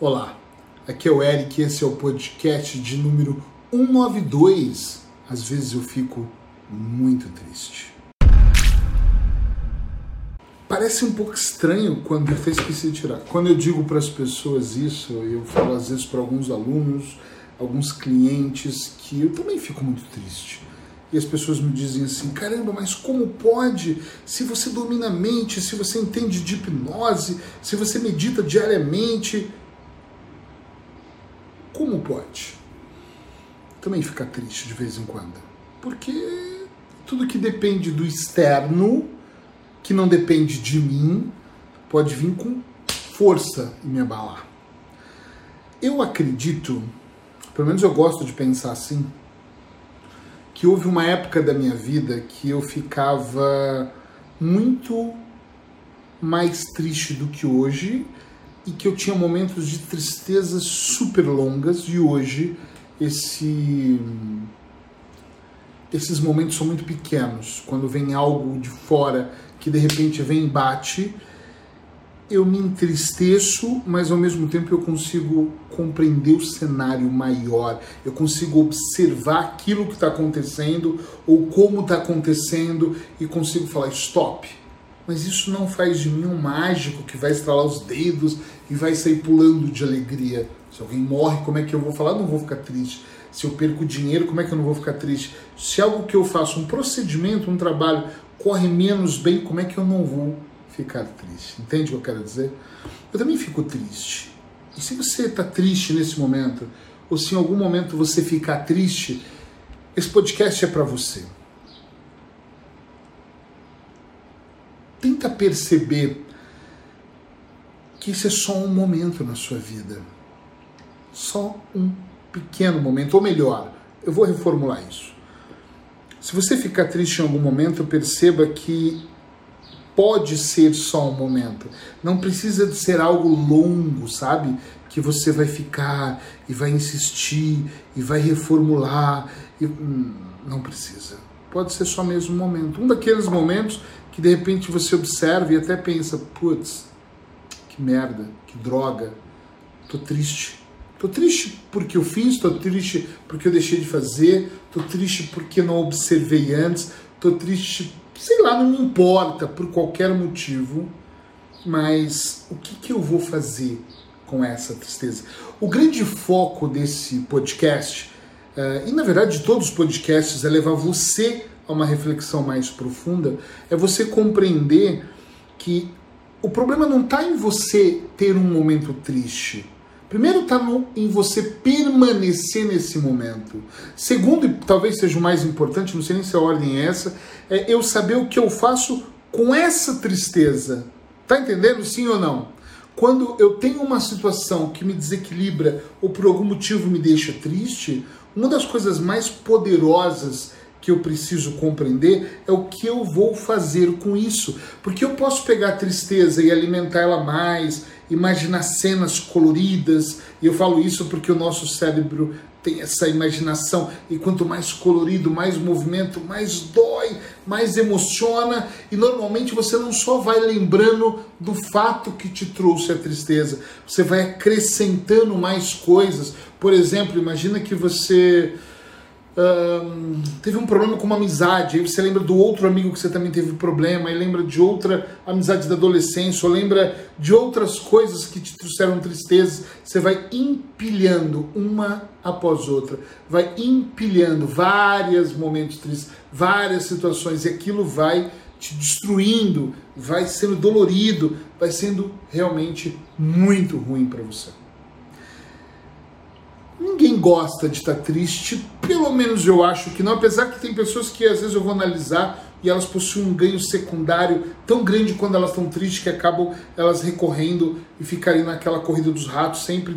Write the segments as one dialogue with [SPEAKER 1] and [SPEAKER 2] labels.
[SPEAKER 1] Olá, aqui é o Eric, esse é o podcast de número 192. Às vezes eu fico muito triste. Parece um pouco estranho quando eu até esqueci de tirar. Quando eu digo para as pessoas isso, eu falo às vezes para alguns alunos, alguns clientes, que eu também fico muito triste. E as pessoas me dizem assim: caramba, mas como pode? Se você domina a mente, se você entende de hipnose, se você medita diariamente, como pode? Também ficar triste de vez em quando. Porque tudo que depende do externo, que não depende de mim, pode vir com força e me abalar. Eu acredito, pelo menos eu gosto de pensar assim, que houve uma época da minha vida que eu ficava muito mais triste do que hoje e que eu tinha momentos de tristeza super longas e hoje esse esses momentos são muito pequenos. Quando vem algo de fora que de repente vem e bate, eu me entristeço, mas ao mesmo tempo eu consigo compreender o cenário maior, eu consigo observar aquilo que está acontecendo ou como está acontecendo e consigo falar: stop, mas isso não faz de mim um mágico que vai estralar os dedos e vai sair pulando de alegria. Se alguém morre, como é que eu vou falar? não vou ficar triste. Se eu perco dinheiro, como é que eu não vou ficar triste? Se algo que eu faço, um procedimento, um trabalho, corre menos bem, como é que eu não vou ficar triste? Entende o que eu quero dizer? Eu também fico triste. E se você está triste nesse momento, ou se em algum momento você ficar triste, esse podcast é para você. Tenta perceber que isso é só um momento na sua vida. Só um pequeno momento, ou melhor, eu vou reformular isso. Se você ficar triste em algum momento, perceba que pode ser só um momento. Não precisa de ser algo longo, sabe? Que você vai ficar e vai insistir e vai reformular. E... Hum, não precisa. Pode ser só mesmo um momento. Um daqueles momentos que de repente você observa e até pensa, putz, que merda, que droga, tô triste. Tô triste porque eu fiz, tô triste porque eu deixei de fazer, tô triste porque não observei antes, tô triste, sei lá, não me importa por qualquer motivo, mas o que, que eu vou fazer com essa tristeza? O grande foco desse podcast, uh, e na verdade de todos os podcasts, é levar você a uma reflexão mais profunda, é você compreender que o problema não está em você ter um momento triste. Primeiro está em você permanecer nesse momento. Segundo, e talvez seja o mais importante, não sei nem se a ordem é essa, é eu saber o que eu faço com essa tristeza. Tá entendendo? Sim ou não? Quando eu tenho uma situação que me desequilibra ou por algum motivo me deixa triste, uma das coisas mais poderosas que eu preciso compreender é o que eu vou fazer com isso. Porque eu posso pegar a tristeza e alimentar ela mais, imaginar cenas coloridas, e eu falo isso porque o nosso cérebro tem essa imaginação, e quanto mais colorido, mais movimento, mais dói, mais emociona, e normalmente você não só vai lembrando do fato que te trouxe a tristeza, você vai acrescentando mais coisas. Por exemplo, imagina que você teve um problema com uma amizade, aí você lembra do outro amigo que você também teve problema, aí lembra de outra amizade da adolescência, ou lembra de outras coisas que te trouxeram tristeza, você vai empilhando uma após outra, vai empilhando vários momentos tristes, várias situações, e aquilo vai te destruindo, vai sendo dolorido, vai sendo realmente muito ruim para você. Ninguém gosta de estar triste, pelo menos eu acho que não, apesar que tem pessoas que às vezes eu vou analisar e elas possuem um ganho secundário tão grande quando elas estão tristes que acabam elas recorrendo e ficarem naquela corrida dos ratos, sempre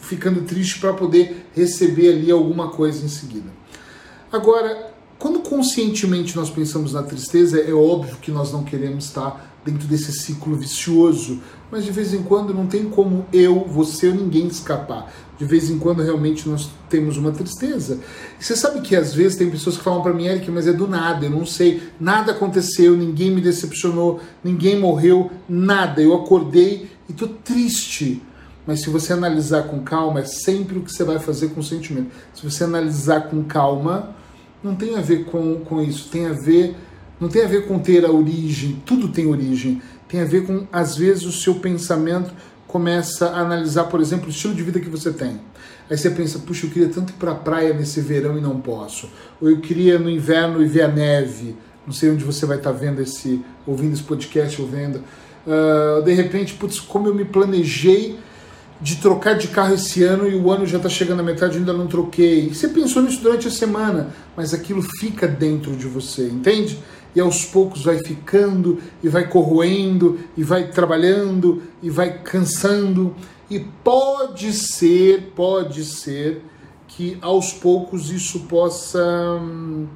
[SPEAKER 1] ficando triste para poder receber ali alguma coisa em seguida. Agora, quando conscientemente nós pensamos na tristeza, é óbvio que nós não queremos estar dentro desse ciclo vicioso, mas de vez em quando não tem como eu, você ou ninguém escapar. De vez em quando realmente nós temos uma tristeza. E você sabe que às vezes tem pessoas que falam para mim, Eric, mas é do nada, eu não sei, nada aconteceu, ninguém me decepcionou, ninguém morreu, nada. Eu acordei e tô triste. mas se você analisar com calma, é sempre o que você vai fazer com sentimento. Se você analisar com calma, não tem a ver com, com isso, tem a ver, não tem a ver com ter a origem, tudo tem origem, tem a ver com, às vezes, o seu pensamento começa a analisar, por exemplo, o estilo de vida que você tem. Aí você pensa, puxa, eu queria tanto ir para a praia nesse verão e não posso. Ou eu queria no inverno e ver a neve. Não sei onde você vai estar tá vendo esse, ouvindo esse podcast ou vendo. Uh, de repente, putz, como eu me planejei de trocar de carro esse ano e o ano já está chegando à metade e ainda não troquei. Você pensou nisso durante a semana, mas aquilo fica dentro de você, entende? E aos poucos vai ficando, e vai corroendo, e vai trabalhando, e vai cansando. E pode ser, pode ser que aos poucos isso possa, hum,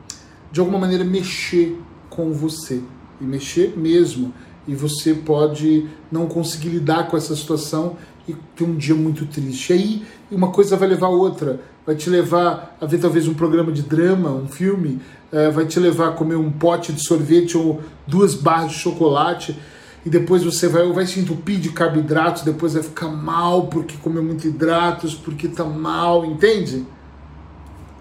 [SPEAKER 1] de alguma maneira, mexer com você. E mexer mesmo. E você pode não conseguir lidar com essa situação e ter um dia muito triste. E aí uma coisa vai levar a outra. Vai te levar a ver talvez um programa de drama, um filme, é, vai te levar a comer um pote de sorvete ou duas barras de chocolate e depois você vai, vai se entupir de carboidratos, depois vai ficar mal porque comeu muito hidratos, porque tá mal, entende?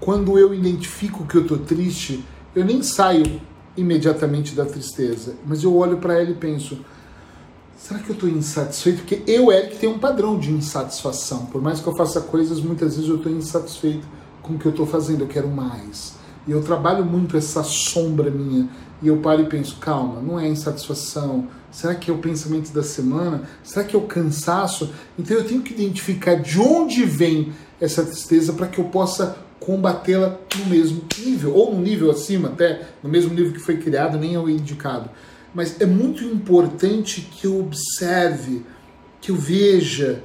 [SPEAKER 1] Quando eu identifico que eu tô triste, eu nem saio imediatamente da tristeza, mas eu olho para ela e penso: será que eu estou insatisfeito? Porque eu, Eric, tenho um padrão de insatisfação. Por mais que eu faça coisas, muitas vezes eu estou insatisfeito com o que eu estou fazendo, eu quero mais. E eu trabalho muito essa sombra minha. E eu paro e penso, calma, não é insatisfação. Será que é o pensamento da semana? Será que é o cansaço? Então eu tenho que identificar de onde vem essa tristeza para que eu possa combatê-la no mesmo nível, ou no nível acima, até no mesmo nível que foi criado, nem é o indicado mas é muito importante que eu observe, que eu veja,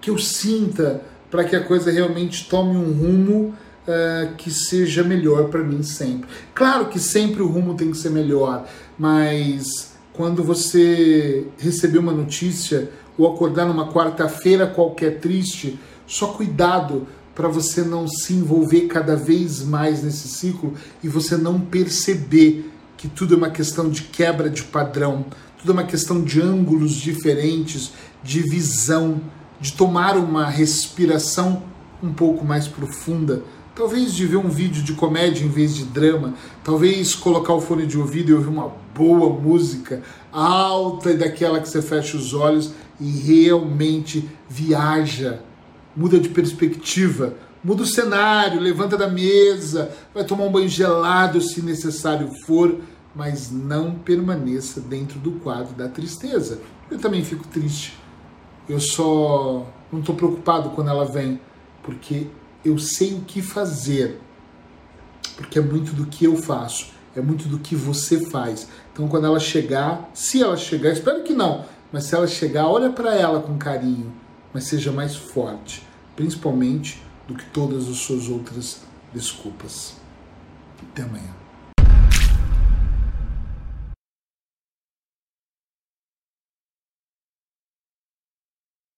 [SPEAKER 1] que eu sinta, para que a coisa realmente tome um rumo uh, que seja melhor para mim sempre. Claro que sempre o rumo tem que ser melhor, mas quando você receber uma notícia ou acordar numa quarta-feira qualquer triste, só cuidado para você não se envolver cada vez mais nesse ciclo e você não perceber que tudo é uma questão de quebra de padrão, tudo é uma questão de ângulos diferentes, de visão, de tomar uma respiração um pouco mais profunda. Talvez de ver um vídeo de comédia em vez de drama, talvez colocar o fone de ouvido e ouvir uma boa música alta e daquela que você fecha os olhos e realmente viaja, muda de perspectiva, muda o cenário, levanta da mesa, vai tomar um banho gelado se necessário for mas não permaneça dentro do quadro da tristeza. Eu também fico triste. Eu só não estou preocupado quando ela vem, porque eu sei o que fazer. Porque é muito do que eu faço, é muito do que você faz. Então, quando ela chegar, se ela chegar, espero que não, mas se ela chegar, olha para ela com carinho, mas seja mais forte, principalmente do que todas as suas outras desculpas. Até amanhã.